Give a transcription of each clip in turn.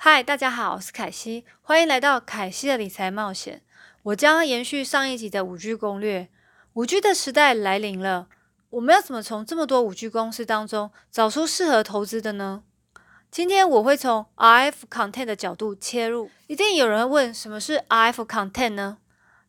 嗨，大家好，我是凯西，欢迎来到凯西的理财冒险。我将延续上一集的五 G 攻略。五 G 的时代来临了，我们要怎么从这么多五 G 公司当中找出适合投资的呢？今天我会从 RF content 的角度切入。一定有人会问，什么是 RF content 呢？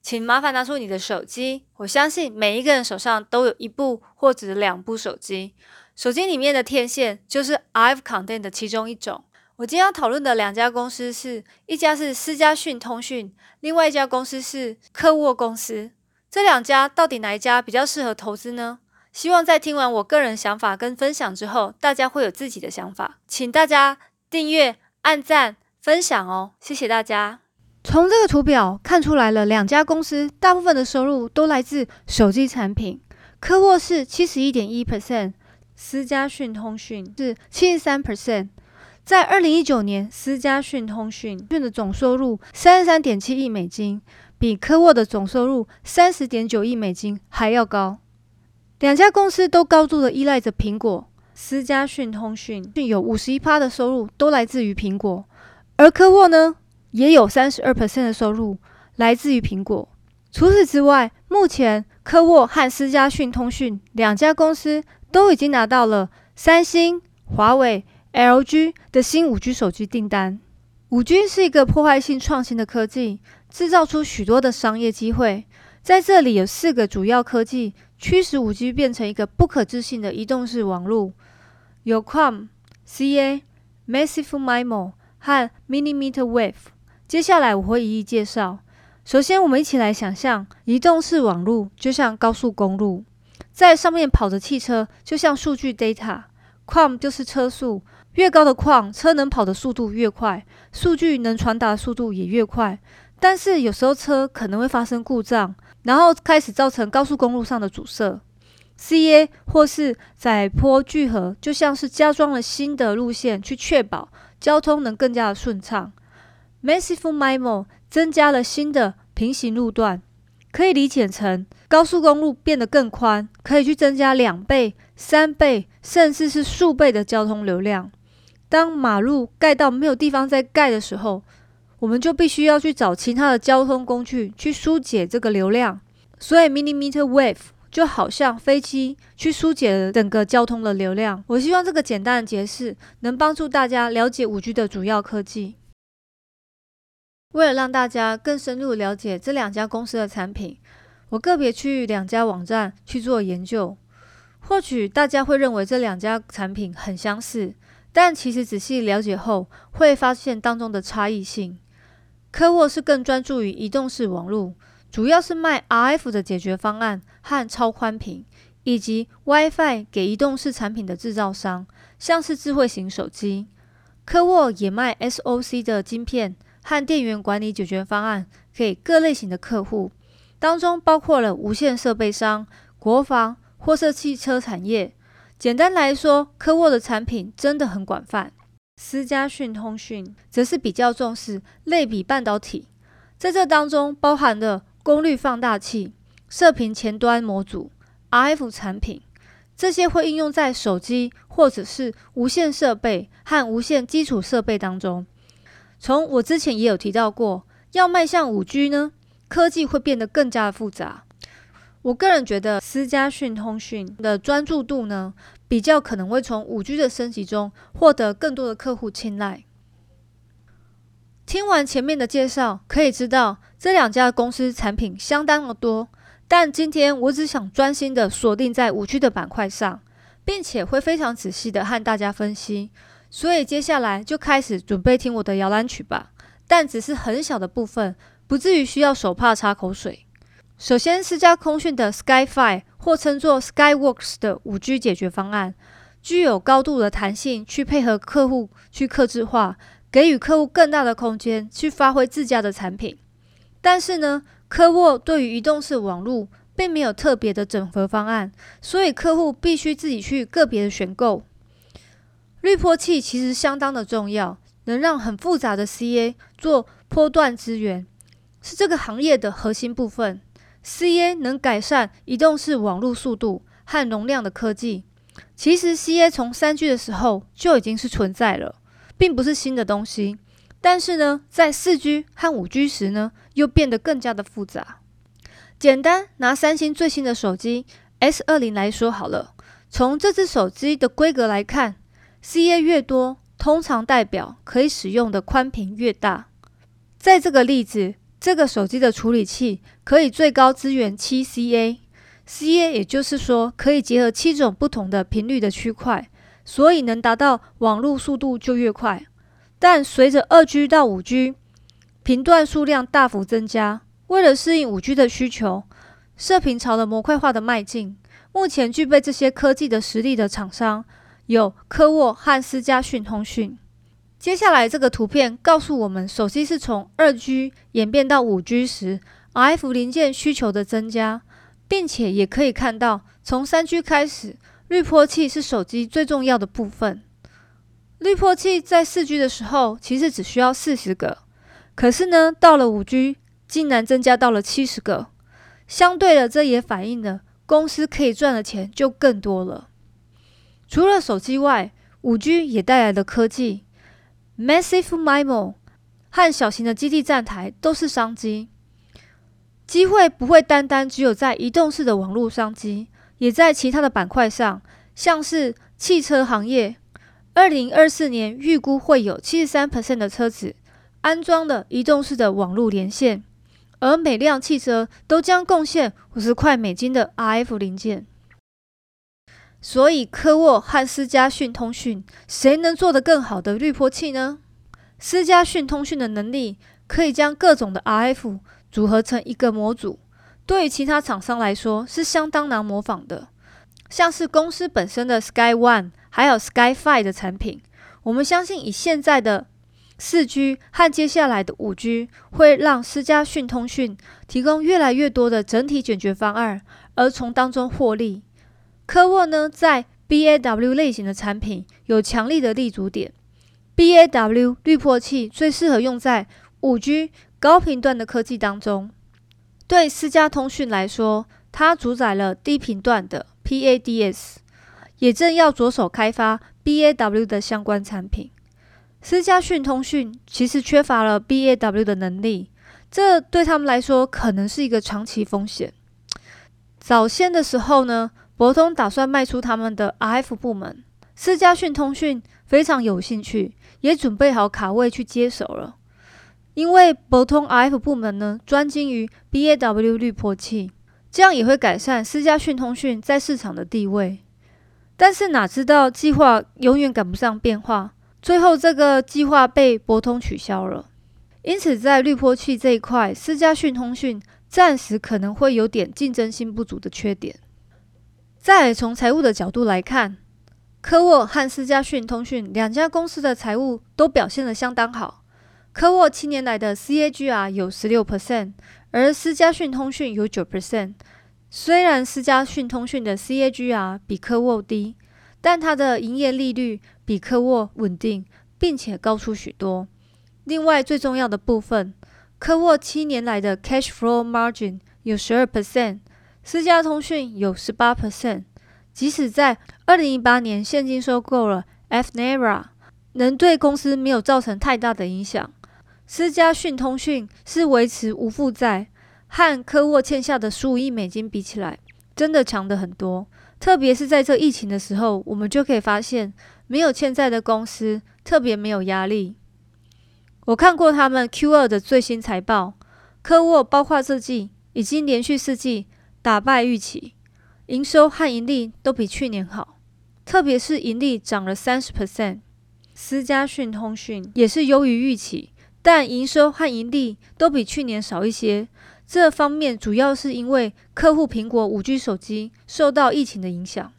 请麻烦拿出你的手机。我相信每一个人手上都有一部或者两部手机，手机里面的天线就是 RF content 的其中一种。我今天要讨论的两家公司是一家是思佳讯通讯，另外一家公司是科沃公司。这两家到底哪一家比较适合投资呢？希望在听完我个人想法跟分享之后，大家会有自己的想法。请大家订阅、按赞、分享哦，谢谢大家。从这个图表看出来了，两家公司大部分的收入都来自手机产品。科沃是七十一点一 percent，思佳讯通讯是七十三 percent。在二零一九年，思佳讯通讯讯的总收入三十三点七亿美金，比科沃的总收入三十点九亿美金还要高。两家公司都高度的依赖着苹果。思佳讯通讯有五十一趴的收入都来自于苹果，而科沃呢，也有三十二 percent 的收入来自于苹果。除此之外，目前科沃和思佳讯通讯两家公司都已经拿到了三星、华为。LG 的新五 G 手机订单。五 G 是一个破坏性创新的科技，制造出许多的商业机会。在这里有四个主要科技驱使五 G 变成一个不可置信的移动式网络，有 QAM、CA、Massive MIMO 和 Millimeter Wave。接下来我会一一介绍。首先，我们一起来想象移动式网络就像高速公路，在上面跑的汽车就像数据 data data，QAM 就是车速。越高的矿，车能跑的速度越快，数据能传达的速度也越快。但是有时候车可能会发生故障，然后开始造成高速公路上的阻塞。CA 或是载坡聚合，就像是加装了新的路线，去确保交通能更加的顺畅。Massive MIMO 增加了新的平行路段，可以理解成高速公路变得更宽，可以去增加两倍、三倍，甚至是数倍的交通流量。当马路盖到没有地方再盖的时候，我们就必须要去找其他的交通工具去疏解这个流量。所以，millimeter wave 就好像飞机去疏解了整个交通的流量。我希望这个简单的解释能帮助大家了解五 G 的主要科技。为了让大家更深入了解这两家公司的产品，我个别去两家网站去做研究。或许大家会认为这两家产品很相似。但其实仔细了解后，会发现当中的差异性。科沃是更专注于移动式网络，主要是卖 RF 的解决方案和超宽频，以及 WiFi 给移动式产品的制造商，像是智慧型手机。科沃也卖 SOC 的晶片和电源管理解决方案给各类型的客户，当中包括了无线设备商、国防或是汽车产业。简单来说，科沃的产品真的很广泛。思佳讯通讯则是比较重视类比半导体，在这当中包含了功率放大器、射频前端模组、RF 产品，这些会应用在手机或者是无线设备和无线基础设备当中。从我之前也有提到过，要迈向五 G 呢，科技会变得更加的复杂。我个人觉得，思佳讯通讯的专注度呢，比较可能会从五 G 的升级中获得更多的客户青睐。听完前面的介绍，可以知道这两家公司产品相当的多，但今天我只想专心的锁定在五 G 的板块上，并且会非常仔细的和大家分析。所以接下来就开始准备听我的摇篮曲吧，但只是很小的部分，不至于需要手帕擦口水。首先，思佳通讯的 SkyFi 或称作 Skyworks 的五 G 解决方案，具有高度的弹性，去配合客户去客制化，给予客户更大的空间去发挥自家的产品。但是呢，科沃对于移动式网络并没有特别的整合方案，所以客户必须自己去个别的选购。滤波器其实相当的重要，能让很复杂的 CA 做波段支援，是这个行业的核心部分。CA 能改善移动式网络速度和容量的科技。其实 CA 从三 G 的时候就已经是存在了，并不是新的东西。但是呢，在四 G 和五 G 时呢，又变得更加的复杂。简单拿三星最新的手机 S 二零来说好了，从这只手机的规格来看，CA 越多，通常代表可以使用的宽频越大。在这个例子，这个手机的处理器可以最高支援七 CA，CA 也就是说可以结合七种不同的频率的区块，所以能达到网络速度就越快。但随着二 G 到五 G 频段数量大幅增加，为了适应五 G 的需求，射频朝了模块化的迈进。目前具备这些科技的实力的厂商有科沃和思佳讯通讯。接下来这个图片告诉我们，手机是从二 G 演变到五 G 时，RF 零件需求的增加，并且也可以看到，从三 G 开始，滤波器是手机最重要的部分。滤波器在四 G 的时候其实只需要四十个，可是呢，到了五 G 竟然增加到了七十个。相对的，这也反映了公司可以赚的钱就更多了。除了手机外，五 G 也带来了科技。Massive MIMO 和小型的基地站台都是商机，机会不会单单只有在移动式的网络商机，也在其他的板块上，像是汽车行业，二零二四年预估会有七十三 percent 的车子安装了移动式的网络连线，而每辆汽车都将贡献五十块美金的 RF 零件。所以，科沃和思佳讯通讯谁能做得更好的滤波器呢？思佳讯通讯的能力可以将各种的 RF 组合成一个模组，对于其他厂商来说是相当难模仿的。像是公司本身的 Sky One 还有 Sky Five 的产品，我们相信以现在的四 G 和接下来的五 G，会让思佳讯通讯提供越来越多的整体解决方案，而从当中获利。科沃呢，在 BAW 类型的产品有强力的立足点。BAW 滤波器最适合用在五 G 高频段的科技当中。对思佳通讯来说，它主宰了低频段的 PADS，也正要着手开发 BAW 的相关产品。思佳讯通讯其实缺乏了 BAW 的能力，这对他们来说可能是一个长期风险。早先的时候呢？博通打算卖出他们的 RF 部门，思佳讯通讯非常有兴趣，也准备好卡位去接手了。因为博通 RF 部门呢，专精于 BAW 滤波器，这样也会改善思佳讯通讯在市场的地位。但是哪知道计划永远赶不上变化，最后这个计划被博通取消了。因此，在滤波器这一块，思佳讯通讯暂时可能会有点竞争性不足的缺点。再从财务的角度来看，科沃和思佳讯通讯两家公司的财务都表现得相当好。科沃七年来的 CAGR 有十六 percent，而思佳讯通讯有九 percent。虽然思佳讯通讯的 CAGR 比科沃低，但它的营业利率比科沃稳定，并且高出许多。另外最重要的部分，科沃七年来的 Cash Flow Margin 有十二 percent。思佳通讯有十八 percent，即使在二零一八年现金收购了 Fnera，能对公司没有造成太大的影响。思佳讯通讯是维持无负债，和科沃欠下的十五亿美金比起来，真的强的很多。特别是在这疫情的时候，我们就可以发现，没有欠债的公司特别没有压力。我看过他们 Q 二的最新财报，科沃包括这季已经连续四季。打败预期，营收和盈利都比去年好，特别是盈利涨了三十 percent。思佳讯通讯也是优于预期，但营收和盈利都比去年少一些。这方面主要是因为客户苹果五 G 手机受到疫情的影响。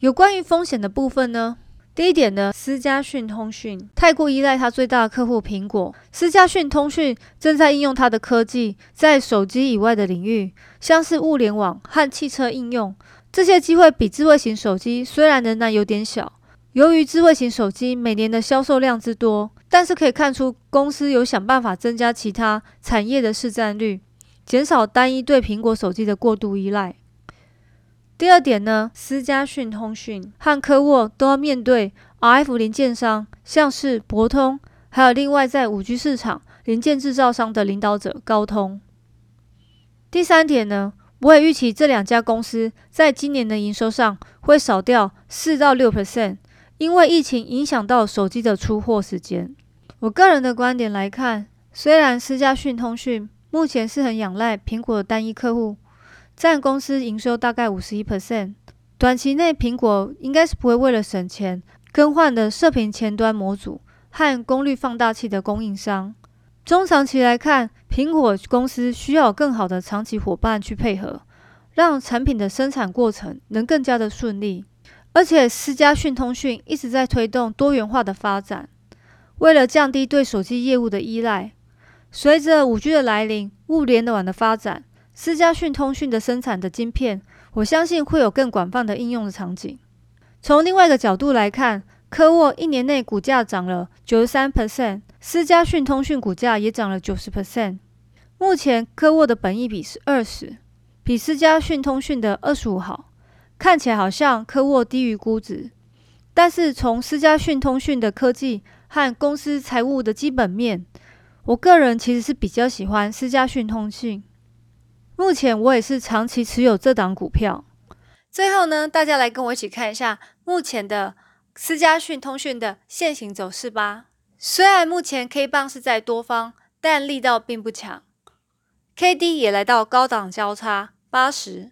有关于风险的部分呢？第一点呢，思佳讯通讯太过依赖它最大的客户苹果。思佳讯通讯正在应用它的科技在手机以外的领域，像是物联网和汽车应用。这些机会比智慧型手机虽然仍然有点小，由于智慧型手机每年的销售量之多，但是可以看出公司有想办法增加其他产业的市占率，减少单一对苹果手机的过度依赖。第二点呢，思佳讯通讯和科沃都要面对 RF 零件商，像是博通还有另外在五 G 市场零件制造商的领导者高通。第三点呢，我也预期这两家公司在今年的营收上会少掉四到六 percent，因为疫情影响到手机的出货时间。我个人的观点来看，虽然思佳讯通讯目前是很仰赖苹果的单一客户，占公司营收大概五十一 percent，短期内苹果应该是不会为了省钱更换的射频前端模组和功率放大器的供应商。中长期来看，苹果公司需要更好的长期伙伴去配合，让产品的生产过程能更加的顺利。而且，思佳讯通讯一直在推动多元化的发展，为了降低对手机业务的依赖，随着五 G 的来临、物联网的发展，思佳讯通讯的生产的晶片，我相信会有更广泛的应用的场景。从另外一个角度来看，科沃一年内股价涨了九十三 percent。思佳讯通讯股价也涨了九十 percent，目前科沃的本益比是二十，比思佳讯通讯的二十五好，看起来好像科沃低于估值。但是从思佳讯通讯的科技和公司财务的基本面，我个人其实是比较喜欢思佳讯通讯。目前我也是长期持有这档股票。最后呢，大家来跟我一起看一下目前的思佳讯通讯的现行走势吧。虽然目前 K 棒是在多方，但力道并不强。K D 也来到高档交叉八十，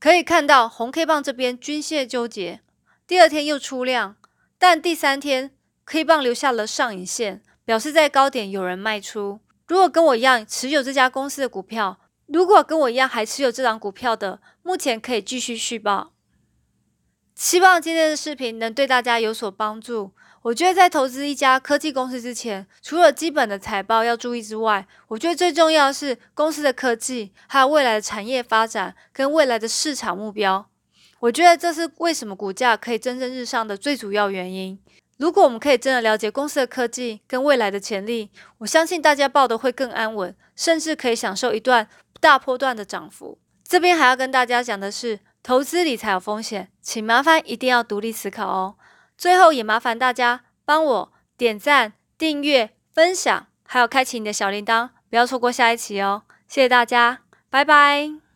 可以看到红 K 棒这边均线纠结，第二天又出量，但第三天 K 棒留下了上影线，表示在高点有人卖出。如果跟我一样持有这家公司的股票，如果跟我一样还持有这张股票的，目前可以继续续报。希望今天的视频能对大家有所帮助。我觉得在投资一家科技公司之前，除了基本的财报要注意之外，我觉得最重要的是公司的科技，还有未来的产业发展跟未来的市场目标。我觉得这是为什么股价可以蒸蒸日上的最主要原因。如果我们可以真的了解公司的科技跟未来的潜力，我相信大家报的会更安稳，甚至可以享受一段大波段的涨幅。这边还要跟大家讲的是，投资理财有风险，请麻烦一定要独立思考哦。最后也麻烦大家帮我点赞、订阅、分享，还有开启你的小铃铛，不要错过下一期哦！谢谢大家，拜拜。